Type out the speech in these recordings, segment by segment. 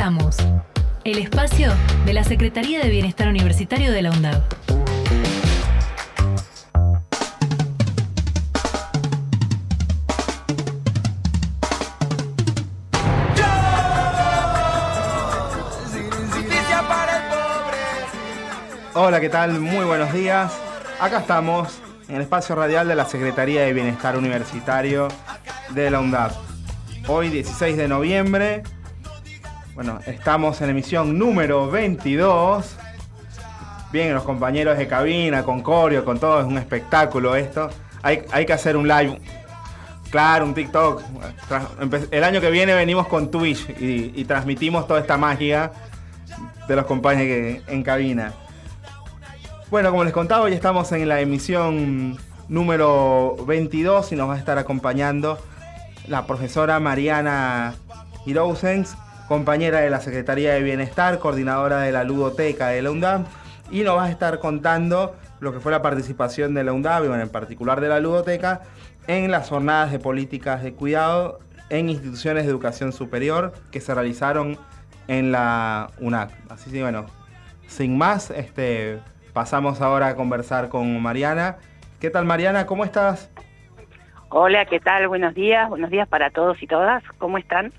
estamos, el espacio de la Secretaría de Bienestar Universitario de la UNDAV. Hola, ¿qué tal? Muy buenos días. Acá estamos en el espacio radial de la Secretaría de Bienestar Universitario de la UNDAP. Hoy 16 de noviembre. Bueno, estamos en emisión número 22. Bien, los compañeros de cabina, con Corio, con todo, es un espectáculo esto. Hay, hay que hacer un live. Claro, un TikTok. El año que viene venimos con Twitch y, transmitimos toda esta magia de los compañeros en cabina. Bueno, como les contaba, hoy estamos en la emisión número 22 y nos va a estar acompañando la profesora Mariana Hirousens, compañera de la Secretaría de Bienestar, coordinadora de la Ludoteca de la UNDAB, y nos va a estar contando lo que fue la participación de la UNDAB, bueno, en particular de la Ludoteca, en las jornadas de políticas de cuidado en instituciones de educación superior que se realizaron en la UNAC. Así que bueno, sin más, este, Pasamos ahora a conversar con Mariana. ¿Qué tal Mariana? ¿Cómo estás? Hola, ¿qué tal? Buenos días. Buenos días para todos y todas. ¿Cómo están?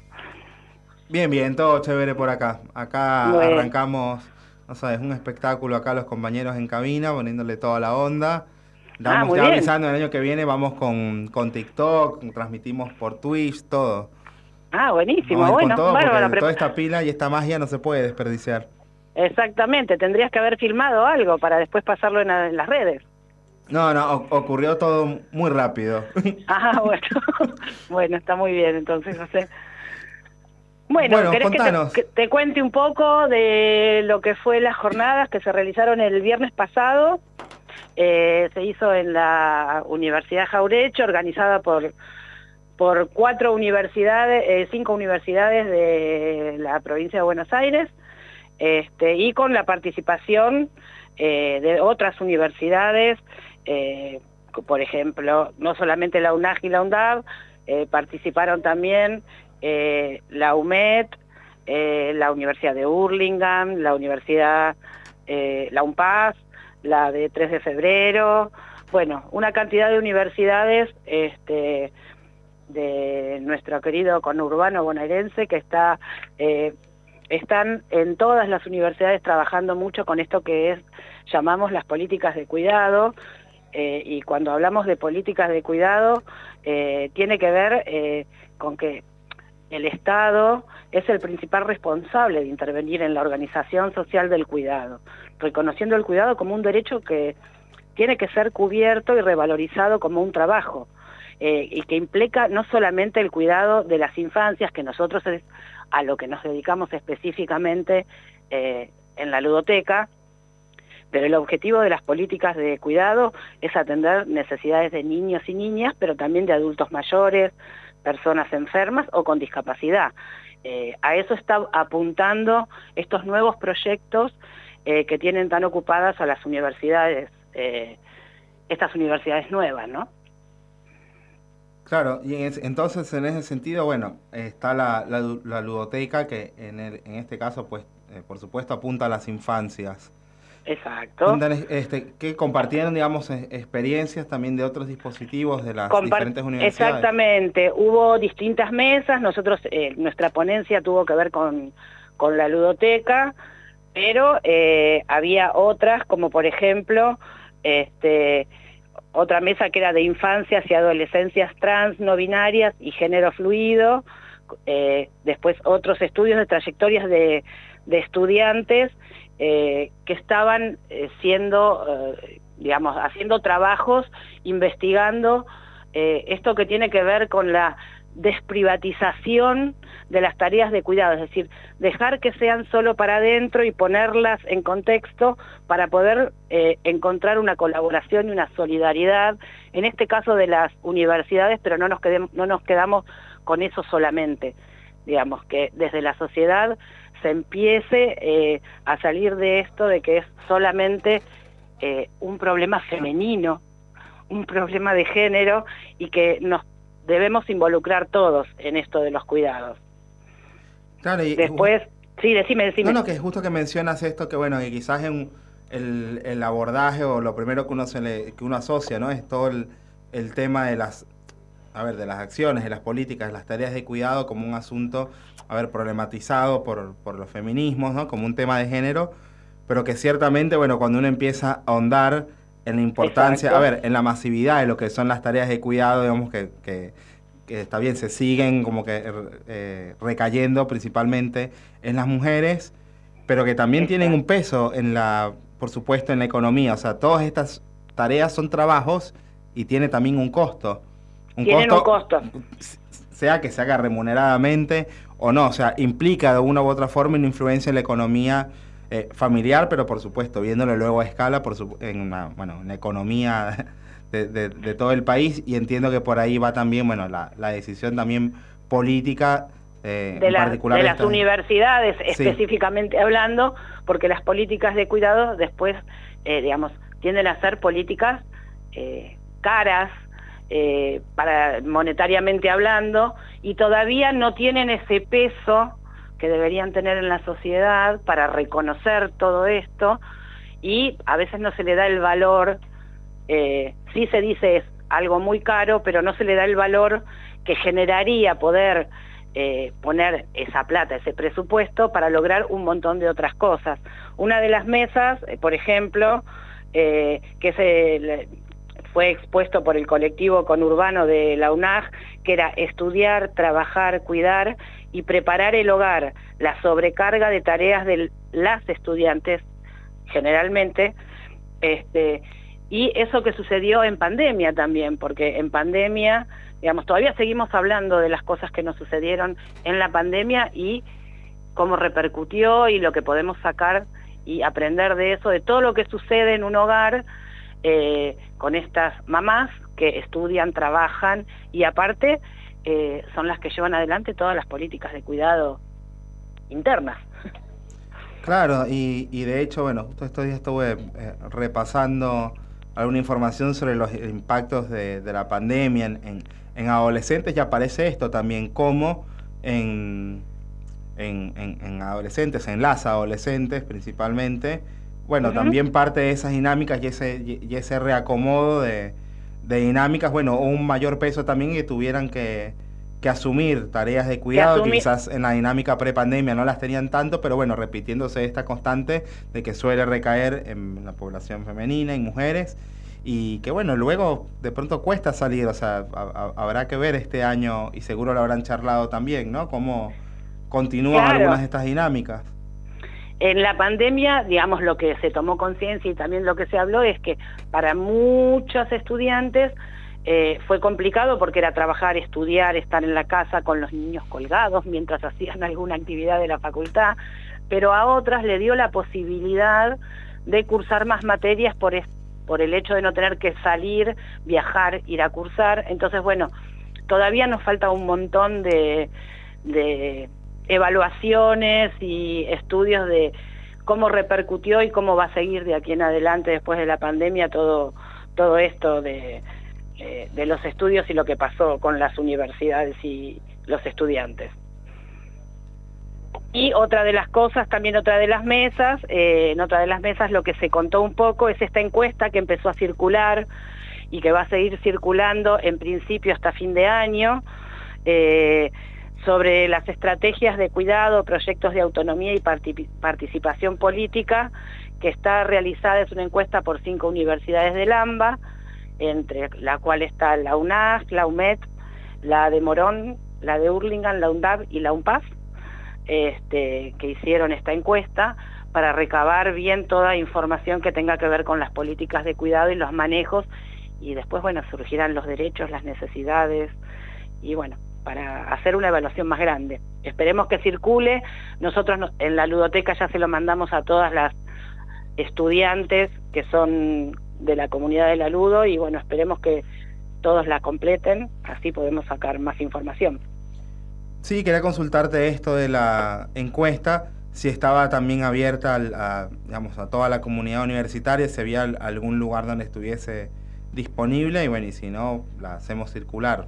Bien, bien, todo chévere por acá. Acá arrancamos, no sabes, un espectáculo acá los compañeros en cabina, poniéndole toda la onda. Estamos ah, ya avisando el año que viene, vamos con, con TikTok, transmitimos por Twitch, todo. Ah, buenísimo, bueno, toda esta pila y esta magia no se puede desperdiciar. Exactamente, tendrías que haber filmado algo para después pasarlo en, las redes. No, no, ocurrió todo muy rápido. Ah, bueno, bueno, está muy bien, entonces, no Bueno, ¿querés que te, cuente un poco de lo que fue las jornadas que se realizaron el viernes pasado? Eh, se hizo en la Universidad Jaurecho, organizada por por cuatro universidades, eh, cinco universidades de la provincia de Buenos Aires, este, y con la participación eh, de otras universidades, por ejemplo, no solamente la UNAG y la UNDAV, eh, participaron también la UMED, la Universidad de Hurlingham, la Universidad, la UNPAS, la de 3 de febrero, bueno, una cantidad de universidades este, de nuestro querido conurbano bonaerense que está están en todas las universidades trabajando mucho con esto que es llamamos las políticas de cuidado eh, y cuando hablamos de políticas de cuidado eh, tiene que ver eh, con que el Estado es el principal responsable de intervenir en la organización social del cuidado, reconociendo el cuidado como un derecho que tiene que ser cubierto y revalorizado como un trabajo. y que implica no solamente el cuidado de las infancias, que nosotros es a lo que nos dedicamos específicamente eh, en la ludoteca, pero el objetivo de las políticas de cuidado es atender necesidades de niños y niñas, pero también de adultos mayores, personas enfermas o con discapacidad. Eh, a eso está apuntando estos nuevos proyectos eh, que tienen tan ocupadas a las universidades, estas universidades nuevas, ¿no? Claro, y entonces en ese sentido, bueno, está la, ludoteca que en, en este caso, pues, eh, por supuesto, apunta a las infancias. Exacto. Este, que compartieron, digamos, experiencias también de otros dispositivos de las diferentes universidades. Exactamente, hubo distintas mesas, nosotros, eh, nuestra ponencia tuvo que ver con, con la ludoteca, pero eh, había otras, como por ejemplo, este otra mesa que era de infancias y adolescencias trans, no binarias y género fluido, eh, después otros estudios de trayectorias de, estudiantes eh, que estaban eh, siendo, digamos, haciendo trabajos, investigando esto que tiene que ver con la desprivatización de las tareas de cuidado, es decir, dejar que sean solo para adentro y ponerlas en contexto para poder eh, encontrar una colaboración y una solidaridad, en este caso de las universidades, pero no nos, no nos quedamos con eso solamente, digamos, que desde la sociedad se empiece eh, a salir de esto de que es solamente eh, un problema femenino, un problema de género y que nos debemos involucrar todos en esto de los cuidados. Después, Sí, decime, decime. No, no, que es justo que mencionas esto, que bueno, que quizás en el, el, abordaje o lo primero que uno se le, que uno asocia, ¿no? Es todo el, el tema de las a ver, de las acciones, de las políticas, de las tareas de cuidado como un asunto, a ver, problematizado por, por los feminismos, ¿no? Como un tema de género, pero que ciertamente, bueno, cuando uno empieza a ahondar en la importancia, a ver, en la masividad de lo que son las tareas de cuidado, digamos que, que, está bien, se siguen como que eh, recayendo principalmente en las mujeres, pero que también tienen un peso en la, por supuesto, en la economía. O sea, todas estas tareas son trabajos y tiene también un costo. Un Tienen un costo. Sea que se haga remuneradamente o no, o sea, implica de una u otra forma una influencia en la economía eh, familiar, pero por supuesto, viéndolo luego a escala, por en una, bueno, una economía de, todo el país, y entiendo que por ahí va también, bueno, la, decisión también política eh, de, de las universidades específicamente hablando, porque las políticas de cuidado después, eh, digamos, tienden a ser políticas eh, caras, eh, para monetariamente hablando, y todavía no tienen ese peso que deberían tener en la sociedad para reconocer todo esto y a veces no se le da el valor, eh, sí se dice es algo muy caro, pero no se le da el valor que generaría poder eh, poner esa plata, ese presupuesto para lograr un montón de otras cosas. Una de las mesas, eh, por ejemplo, que fue expuesto por el colectivo conurbano de la UNAG, que era estudiar, trabajar, cuidar y preparar el hogar, la sobrecarga de tareas de las estudiantes generalmente, este, y eso que sucedió en pandemia también, porque en pandemia, digamos, todavía seguimos hablando de las cosas que nos sucedieron en la pandemia y cómo repercutió y lo que podemos sacar y aprender de eso, de todo lo que sucede en un hogar eh, con estas mamás que estudian, trabajan y aparte eh, son las que llevan adelante todas las políticas de cuidado internas. Claro, y, de hecho, bueno, justo estos días estuve eh, repasando alguna información sobre los impactos de, la pandemia en, en, adolescentes y aparece esto también, como en, en, adolescentes, en las adolescentes principalmente, bueno, también parte de esas dinámicas y ese, y ese reacomodo de, de dinámicas, bueno, un mayor peso también que tuvieran que, asumir tareas de cuidado, quizás en la dinámica prepandemia no las tenían tanto, pero bueno, repitiéndose esta constante de que suele recaer en la población femenina, en mujeres, y que bueno, luego de pronto cuesta salir, o sea, habrá que ver este año, y seguro lo habrán charlado también, ¿no? Cómo continúan algunas de estas dinámicas. En la pandemia, digamos, lo que se tomó conciencia y también lo que se habló es que para muchos estudiantes eh, fue complicado porque era trabajar, estudiar, estar en la casa con los niños colgados mientras hacían alguna actividad de la facultad, pero a otras le dio la posibilidad de cursar más materias por, por el hecho de no tener que salir, viajar, ir a cursar. Entonces, bueno, todavía nos falta un montón de evaluaciones y estudios de cómo repercutió y cómo va a seguir de aquí en adelante después de la pandemia todo, todo esto de, de, los estudios y lo que pasó con las universidades y los estudiantes. Y otra de las cosas, también otra de las mesas, eh, en otra de las mesas lo que se contó un poco es esta encuesta que empezó a circular y que va a seguir circulando en principio hasta fin de año, eh, sobre las estrategias de cuidado, proyectos de autonomía y participación política, que está realizada, es una encuesta por cinco universidades del AMBA, entre la cual está la UNAG, la UMED, la de Morón, la de Hurlingham, la UNDAV y la UNPAS, este, que hicieron esta encuesta para recabar bien toda información que tenga que ver con las políticas de cuidado y los manejos, y después, bueno, surgirán los derechos, las necesidades, y bueno, para hacer una evaluación más grande. Esperemos que circule. Nosotros en la ludoteca ya se lo mandamos a todas las estudiantes que son de la comunidad de la Ludo y bueno, esperemos que todos la completen, así podemos sacar más información. Sí, quería consultarte esto de la encuesta, si estaba también abierta a, digamos, a toda la comunidad universitaria, si había algún lugar donde estuviese disponible y bueno, y si no, la hacemos circular.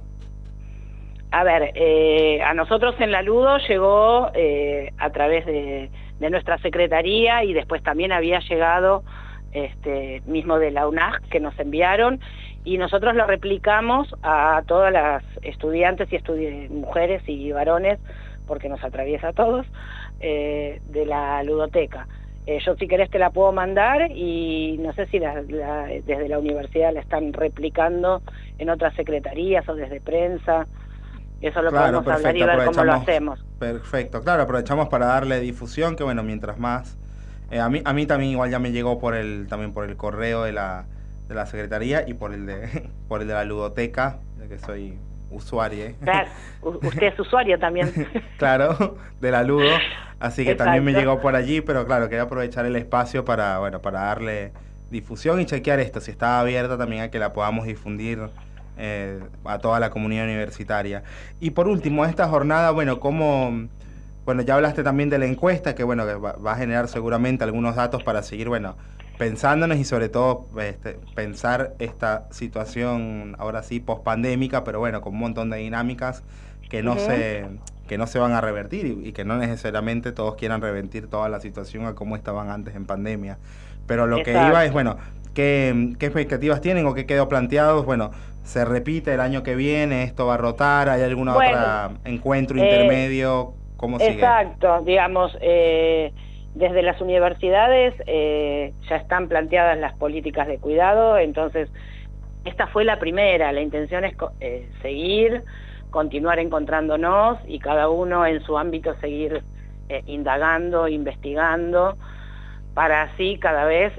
A ver, eh, a nosotros en la Ludo llegó eh, a través de, nuestra secretaría y después también había llegado este, mismo de la UNAG que nos enviaron y nosotros lo replicamos a todas las estudiantes y mujeres y varones, porque nos atraviesa a todos, eh, de la ludoteca. yo si querés te la puedo mandar y no sé si desde la universidad la están replicando en otras secretarías o desde prensa. Eso lo podemos hablar y ver cómo lo hacemos. Perfecto, claro, aprovechamos para darle difusión, que bueno, mientras más... Eh, a, mí, a mí también igual ya me llegó por el, también por el correo de la, de la Secretaría y por el de, por el de la ludoteca, de que soy usuario. ¿eh? Claro, usted es usuario también. claro, de la Ludo, así que también me llegó por allí, pero claro, quería aprovechar el espacio para, bueno, para darle difusión y chequear esto, si está abierta también a que la podamos difundir eh, a toda la comunidad universitaria. Y por último, esta jornada, bueno, como bueno, ya hablaste también de la encuesta, que bueno, que va, a generar seguramente algunos datos para seguir, bueno, pensándonos y sobre todo este, pensar esta situación ahora sí post-pandémica, pero bueno, con un montón de dinámicas que no se que no se van a revertir y, que no necesariamente todos quieran revertir toda la situación a como estaban antes en pandemia. Pero lo que iba es, bueno, ¿qué, ¿qué, expectativas tienen o qué quedó planteado? Bueno, se repite el año que viene, esto va a rotar, hay algún otro encuentro eh, intermedio, ¿cómo sigue? Exacto, digamos, eh, desde las universidades eh, ya están planteadas las políticas de cuidado, entonces esta fue la primera, la intención es seguir, continuar encontrándonos y cada uno en su ámbito seguir indagando, investigando, para así cada vez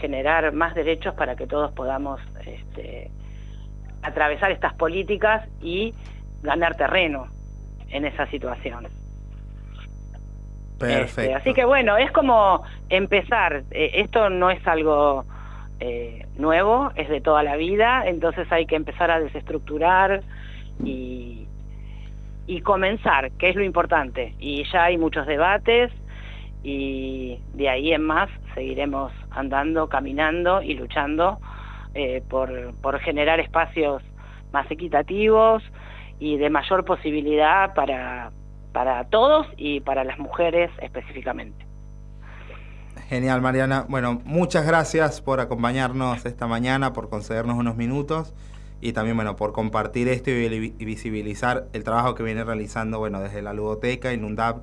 generar más derechos para que todos podamos este, atravesar estas políticas y ganar terreno en esa situación. Perfecto. Este, así que bueno, es como empezar. Eh, esto no es algo eh, nuevo, es de toda la vida, entonces hay que empezar a desestructurar y, y comenzar, que es lo importante. Y ya hay muchos debates y de ahí en más seguiremos andando, caminando y luchando eh, por, por generar espacios más equitativos y de mayor posibilidad para, para todos y para las mujeres específicamente. Genial, Mariana. Bueno, muchas gracias por acompañarnos esta mañana, por concedernos unos minutos y también, bueno, por compartir esto y visibilizar el trabajo que viene realizando, bueno, desde la Ludoteca y NUNDAP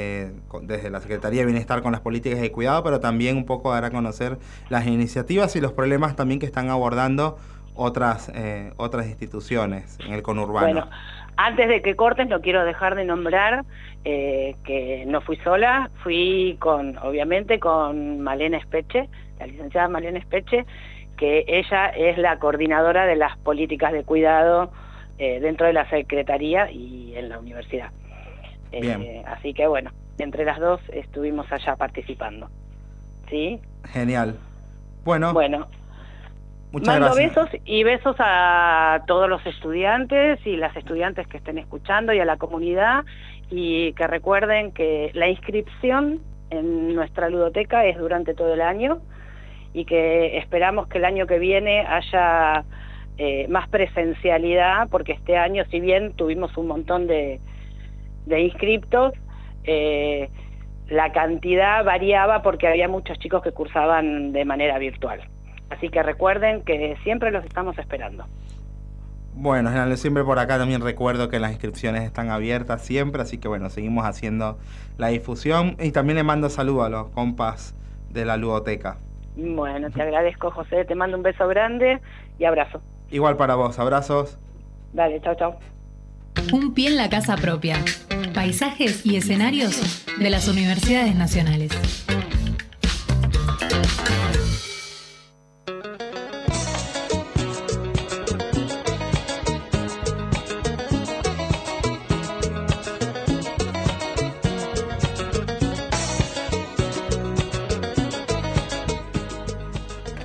eh, desde la Secretaría de Bienestar con las políticas de cuidado, pero también un poco dar a conocer las iniciativas y los problemas también que están abordando otras, eh, otras instituciones en el conurbano. Bueno, antes de que cortes, no quiero dejar de nombrar eh, que no fui sola, fui con, obviamente, con Malena Espeche, la licenciada Malena Espeche, que ella es la coordinadora de las políticas de cuidado dentro de la Secretaría y en la universidad. Eh, así que bueno, entre las dos estuvimos allá participando. ¿Sí? Genial. Bueno. Bueno. Muchas Mando besos y besos a todos los estudiantes y las estudiantes que estén escuchando y a la comunidad y que recuerden que la inscripción en nuestra ludoteca es durante todo el año y que esperamos que el año que viene haya eh, más presencialidad porque este año si bien tuvimos un montón de, de inscriptos, eh, la cantidad variaba porque había muchos chicos que cursaban de manera virtual. Así que recuerden que siempre los estamos esperando. Bueno, siempre por acá también recuerdo que las inscripciones están abiertas siempre, así que bueno, seguimos haciendo la difusión y también le mando saludos a los compas de la ludoteca. Bueno, te agradezco José, te mando un beso grande y abrazo. Igual para vos, abrazos. Dale, chao, chao. Un pie en la casa propia. Paisajes y escenarios de las universidades nacionales.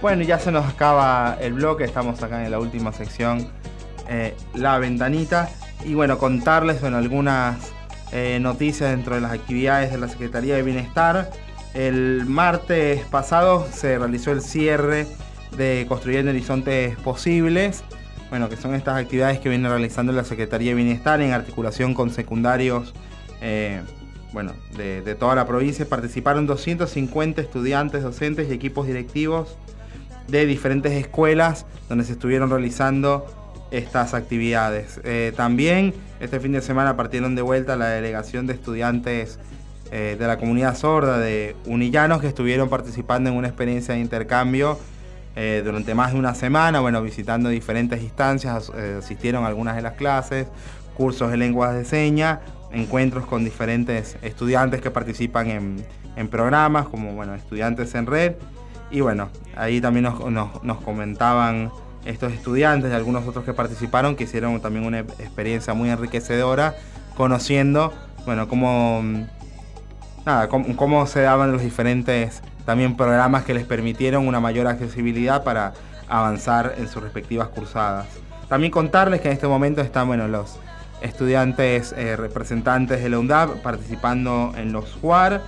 Bueno, ya se nos acaba el bloque, estamos acá en la última sección, eh, la ventanita y bueno, contarles bueno, algunas eh, noticias dentro de las actividades de la Secretaría de Bienestar. El martes pasado se realizó el cierre de Construyendo Horizontes Posibles. bueno, que son estas actividades que viene realizando la Secretaría de Bienestar en articulación con secundarios eh, bueno, de, toda la provincia. Participaron 250 estudiantes, docentes y equipos directivos de diferentes escuelas donde se estuvieron realizando estas actividades. Eh, también este fin de semana partieron de vuelta la delegación de estudiantes eh, de la comunidad sorda de Unillanos que estuvieron participando en una experiencia de intercambio eh, durante más de una semana, bueno, visitando diferentes instancias, asistieron a algunas de las clases, cursos de lenguas de señas, encuentros con diferentes estudiantes que participan en, en programas, como bueno, estudiantes en red. Y bueno, ahí también nos, nos, nos comentaban estos estudiantes y algunos otros que participaron que hicieron también una experiencia muy enriquecedora conociendo, bueno, cómo, nada, cómo, se daban los diferentes también programas que les permitieron una mayor accesibilidad para avanzar en sus respectivas cursadas. También contarles que en este momento están bueno, los estudiantes eh, representantes de la UNDAP participando en los JUAR.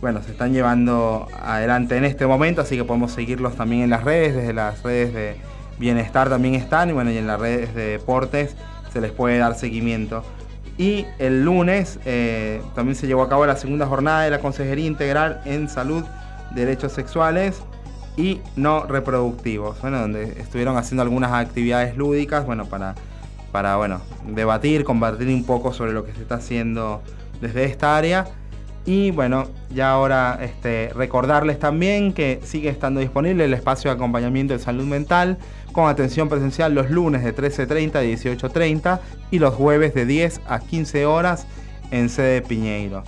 Bueno, se están llevando adelante en este momento, así que podemos seguirlos también en las redes, desde las redes de Bienestar también están y bueno, y en las redes de deportes se les puede dar seguimiento. Y el lunes eh, también se llevó a cabo la segunda jornada de la Consejería Integral en Salud, Derechos Sexuales y No Reproductivos, bueno, donde estuvieron haciendo algunas actividades lúdicas, bueno, para, para bueno, debatir, compartir un poco sobre lo que se está haciendo desde esta área. Y bueno, ya ahora este, recordarles también que sigue estando disponible el espacio de acompañamiento de salud mental con atención presencial los lunes de 13.30 a 18.30 y los jueves de 10 a 15 horas en sede Piñeiro.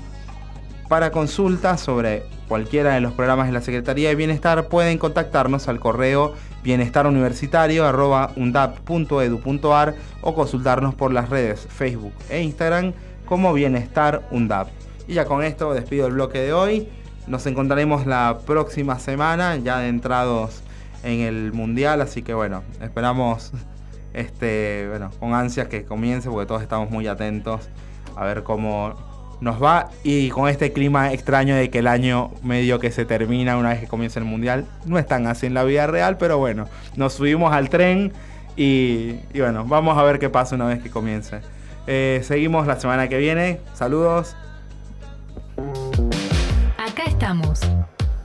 Para consultas sobre cualquiera de los programas de la Secretaría de Bienestar pueden contactarnos al correo bienestaruniversitario.undap.edu.ar o consultarnos por las redes Facebook e Instagram como Bienestar UNDAP. Y ya con esto despido el bloque de hoy. Nos encontraremos la próxima semana, ya adentrados en el mundial, así que bueno, esperamos este, bueno, con ansias que comience porque todos estamos muy atentos a ver cómo nos va y con este clima extraño de que el año medio que se termina una vez que comienza el mundial, no es tan así en la vida real, pero bueno, nos subimos al tren y, bueno, vamos a ver qué pasa una vez que comience. Eh, seguimos la semana que viene, saludos.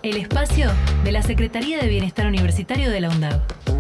El espacio de la Secretaría de Bienestar Universitario de la UNDAV.